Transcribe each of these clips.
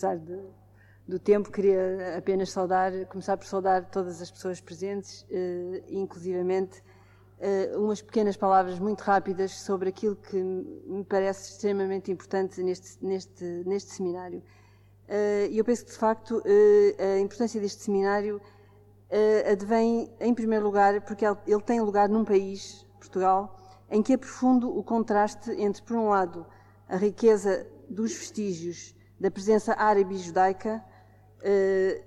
apesar de, do tempo, queria apenas saudar, começar por saudar todas as pessoas presentes, uh, inclusivamente uh, umas pequenas palavras muito rápidas sobre aquilo que me parece extremamente importante neste, neste, neste seminário. E eu penso que, de facto, a importância deste seminário advém, em primeiro lugar, porque ele tem lugar num país, Portugal, em que é profundo o contraste entre, por um lado, a riqueza dos vestígios da presença árabe e judaica eh,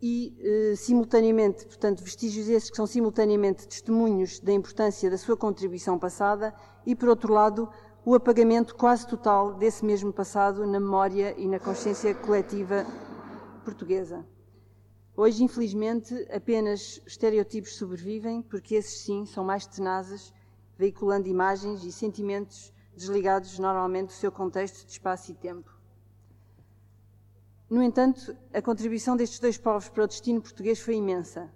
e, eh, simultaneamente, portanto, vestígios esses que são simultaneamente testemunhos da importância da sua contribuição passada e, por outro lado, o apagamento quase total desse mesmo passado na memória e na consciência coletiva portuguesa. Hoje, infelizmente, apenas estereotipos sobrevivem, porque esses sim são mais tenazes, veiculando imagens e sentimentos desligados normalmente do seu contexto de espaço e tempo. No entanto, a contribuição destes dois povos para o destino português foi imensa.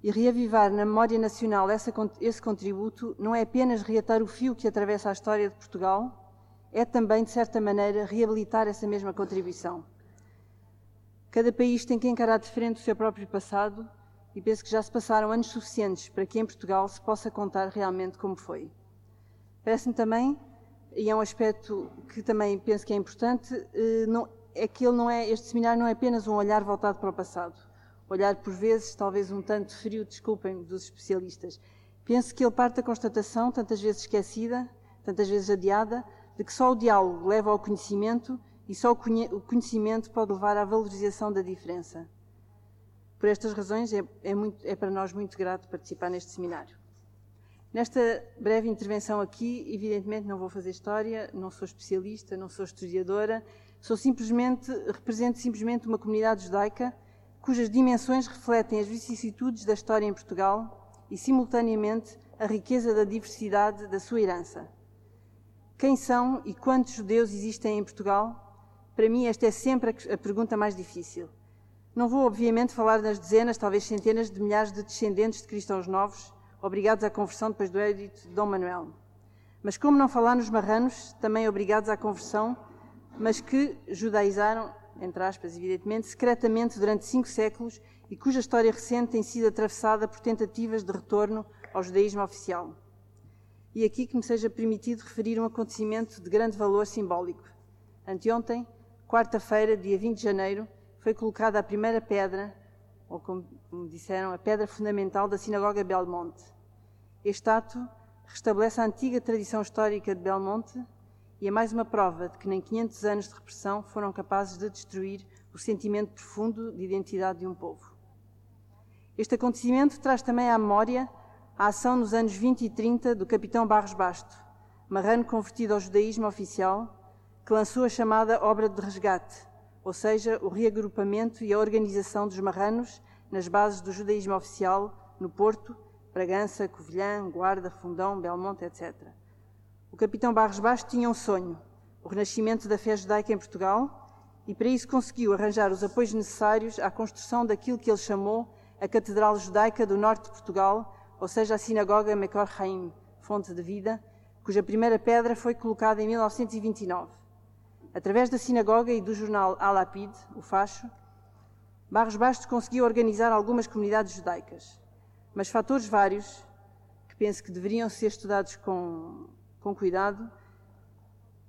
E reavivar na memória nacional essa, esse contributo não é apenas reatar o fio que atravessa a história de Portugal, é também, de certa maneira, reabilitar essa mesma contribuição. Cada país tem que encarar de frente o seu próprio passado e penso que já se passaram anos suficientes para que em Portugal se possa contar realmente como foi. Parece-me também, e é um aspecto que também penso que é importante, eh, não, é que ele não é, este seminário não é apenas um olhar voltado para o passado. Olhar por vezes, talvez um tanto frio, desculpem, dos especialistas. Penso que ele parte da constatação, tantas vezes esquecida, tantas vezes adiada, de que só o diálogo leva ao conhecimento e só o conhecimento pode levar à valorização da diferença. Por estas razões, é, é, muito, é para nós muito grato participar neste seminário. Nesta breve intervenção aqui, evidentemente não vou fazer história, não sou especialista, não sou historiadora, Sou simplesmente, represento simplesmente uma comunidade judaica cujas dimensões refletem as vicissitudes da história em Portugal e, simultaneamente, a riqueza da diversidade da sua herança. Quem são e quantos judeus existem em Portugal? Para mim, esta é sempre a pergunta mais difícil. Não vou, obviamente, falar das dezenas, talvez centenas de milhares de descendentes de cristãos novos, obrigados à conversão depois do édito de Dom Manuel. Mas como não falar nos marranos, também obrigados à conversão mas que judaizaram, entre aspas, evidentemente, secretamente durante cinco séculos e cuja história recente tem sido atravessada por tentativas de retorno ao judaísmo oficial. E aqui que me seja permitido referir um acontecimento de grande valor simbólico. Anteontem, quarta-feira, dia 20 de janeiro, foi colocada a primeira pedra, ou como disseram, a pedra fundamental da Sinagoga Belmonte. Este ato restabelece a antiga tradição histórica de Belmonte e é mais uma prova de que nem 500 anos de repressão foram capazes de destruir o sentimento profundo de identidade de um povo. Este acontecimento traz também à memória a ação nos anos 20 e 30 do capitão Barros Basto, marrano convertido ao judaísmo oficial, que lançou a chamada Obra de Resgate, ou seja, o reagrupamento e a organização dos marranos nas bases do judaísmo oficial no Porto, Bragança, Covilhã, Guarda, Fundão, Belmonte, etc. O capitão Barros Baixo tinha um sonho, o renascimento da fé judaica em Portugal, e para isso conseguiu arranjar os apoios necessários à construção daquilo que ele chamou a Catedral Judaica do Norte de Portugal, ou seja, a Sinagoga Mekor Haim, Fonte de Vida, cuja primeira pedra foi colocada em 1929. Através da sinagoga e do jornal Alapid, o Facho, Barros Bastos conseguiu organizar algumas comunidades judaicas. Mas fatores vários, que penso que deveriam ser estudados com, com cuidado,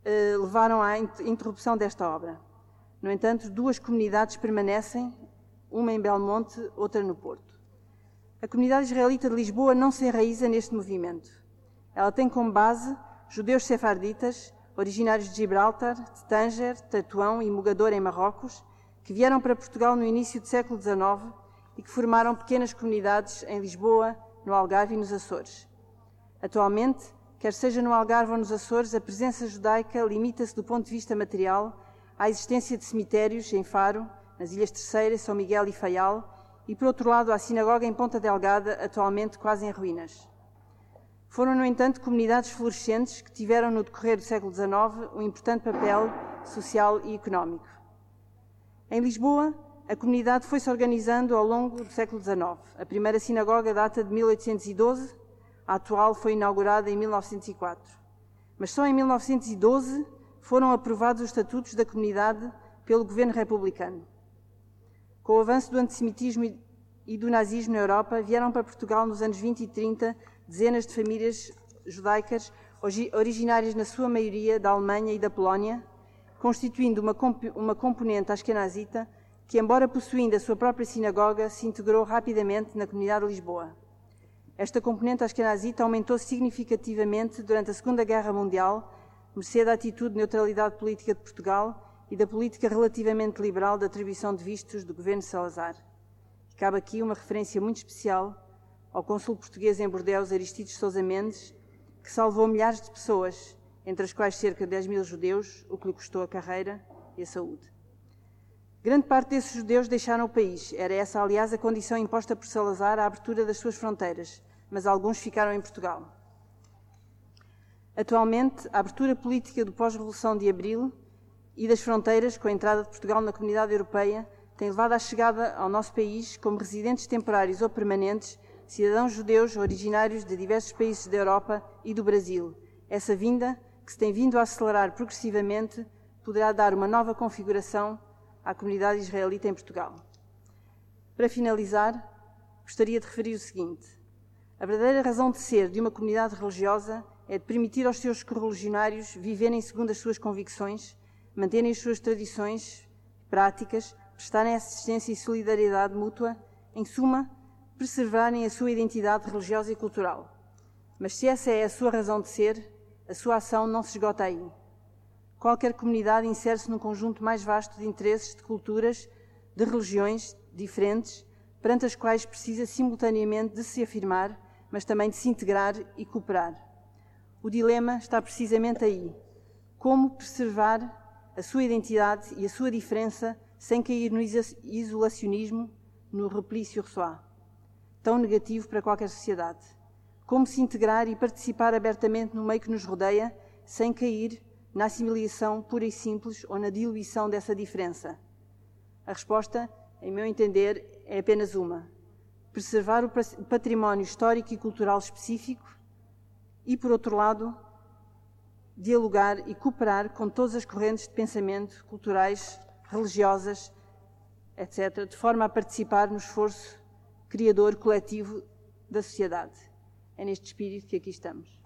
eh, levaram à interrupção desta obra. No entanto, duas comunidades permanecem, uma em Belmonte, outra no Porto. A comunidade israelita de Lisboa não se enraiza neste movimento. Ela tem como base judeus sefarditas, originários de Gibraltar, de Tanger, Tatuão e Mogador em Marrocos, que vieram para Portugal no início do século XIX e que formaram pequenas comunidades em Lisboa, no Algarve e nos Açores. Atualmente, Quer seja no Algarve ou nos Açores, a presença judaica limita-se do ponto de vista material à existência de cemitérios em Faro, nas Ilhas Terceira, São Miguel e Faial, e por outro lado à sinagoga em Ponta Delgada, atualmente quase em ruínas. Foram, no entanto, comunidades florescentes que tiveram no decorrer do século XIX um importante papel social e económico. Em Lisboa, a comunidade foi-se organizando ao longo do século XIX. A primeira sinagoga data de 1812 a atual foi inaugurada em 1904. Mas só em 1912 foram aprovados os estatutos da comunidade pelo governo republicano. Com o avanço do antissemitismo e do nazismo na Europa, vieram para Portugal nos anos 20 e 30 dezenas de famílias judaicas originárias na sua maioria da Alemanha e da Polónia, constituindo uma, comp uma componente askenazita que, embora possuindo a sua própria sinagoga, se integrou rapidamente na comunidade de Lisboa. Esta componente askenazita aumentou significativamente durante a Segunda Guerra Mundial, mercê da atitude de neutralidade política de Portugal e da política relativamente liberal de atribuição de vistos do governo Salazar. Cabe aqui uma referência muito especial ao cônsul português em Bordeaux, Aristides Sousa Mendes, que salvou milhares de pessoas, entre as quais cerca de 10 mil judeus, o que lhe custou a carreira e a saúde. Grande parte desses judeus deixaram o país. Era essa, aliás, a condição imposta por Salazar à abertura das suas fronteiras, mas alguns ficaram em Portugal. Atualmente, a abertura política do pós-revolução de Abril e das fronteiras, com a entrada de Portugal na comunidade europeia, tem levado à chegada ao nosso país, como residentes temporários ou permanentes, cidadãos judeus originários de diversos países da Europa e do Brasil. Essa vinda, que se tem vindo a acelerar progressivamente, poderá dar uma nova configuração à comunidade israelita em Portugal. Para finalizar, gostaria de referir o seguinte: a verdadeira razão de ser de uma comunidade religiosa é de permitir aos seus correligionários viverem segundo as suas convicções, manterem as suas tradições, práticas, prestarem assistência e solidariedade mútua, em suma, preservarem a sua identidade religiosa e cultural. Mas se essa é a sua razão de ser, a sua ação não se esgota aí. Qualquer comunidade insere-se num conjunto mais vasto de interesses, de culturas, de religiões diferentes, perante as quais precisa simultaneamente de se afirmar, mas também de se integrar e cooperar. O dilema está precisamente aí. Como preservar a sua identidade e a sua diferença sem cair no isolacionismo, no replício sur tão negativo para qualquer sociedade. Como se integrar e participar abertamente no meio que nos rodeia, sem cair na assimilação pura e simples ou na diluição dessa diferença? A resposta, em meu entender, é apenas uma: preservar o património histórico e cultural específico e, por outro lado, dialogar e cooperar com todas as correntes de pensamento culturais, religiosas, etc., de forma a participar no esforço criador coletivo da sociedade. É neste espírito que aqui estamos.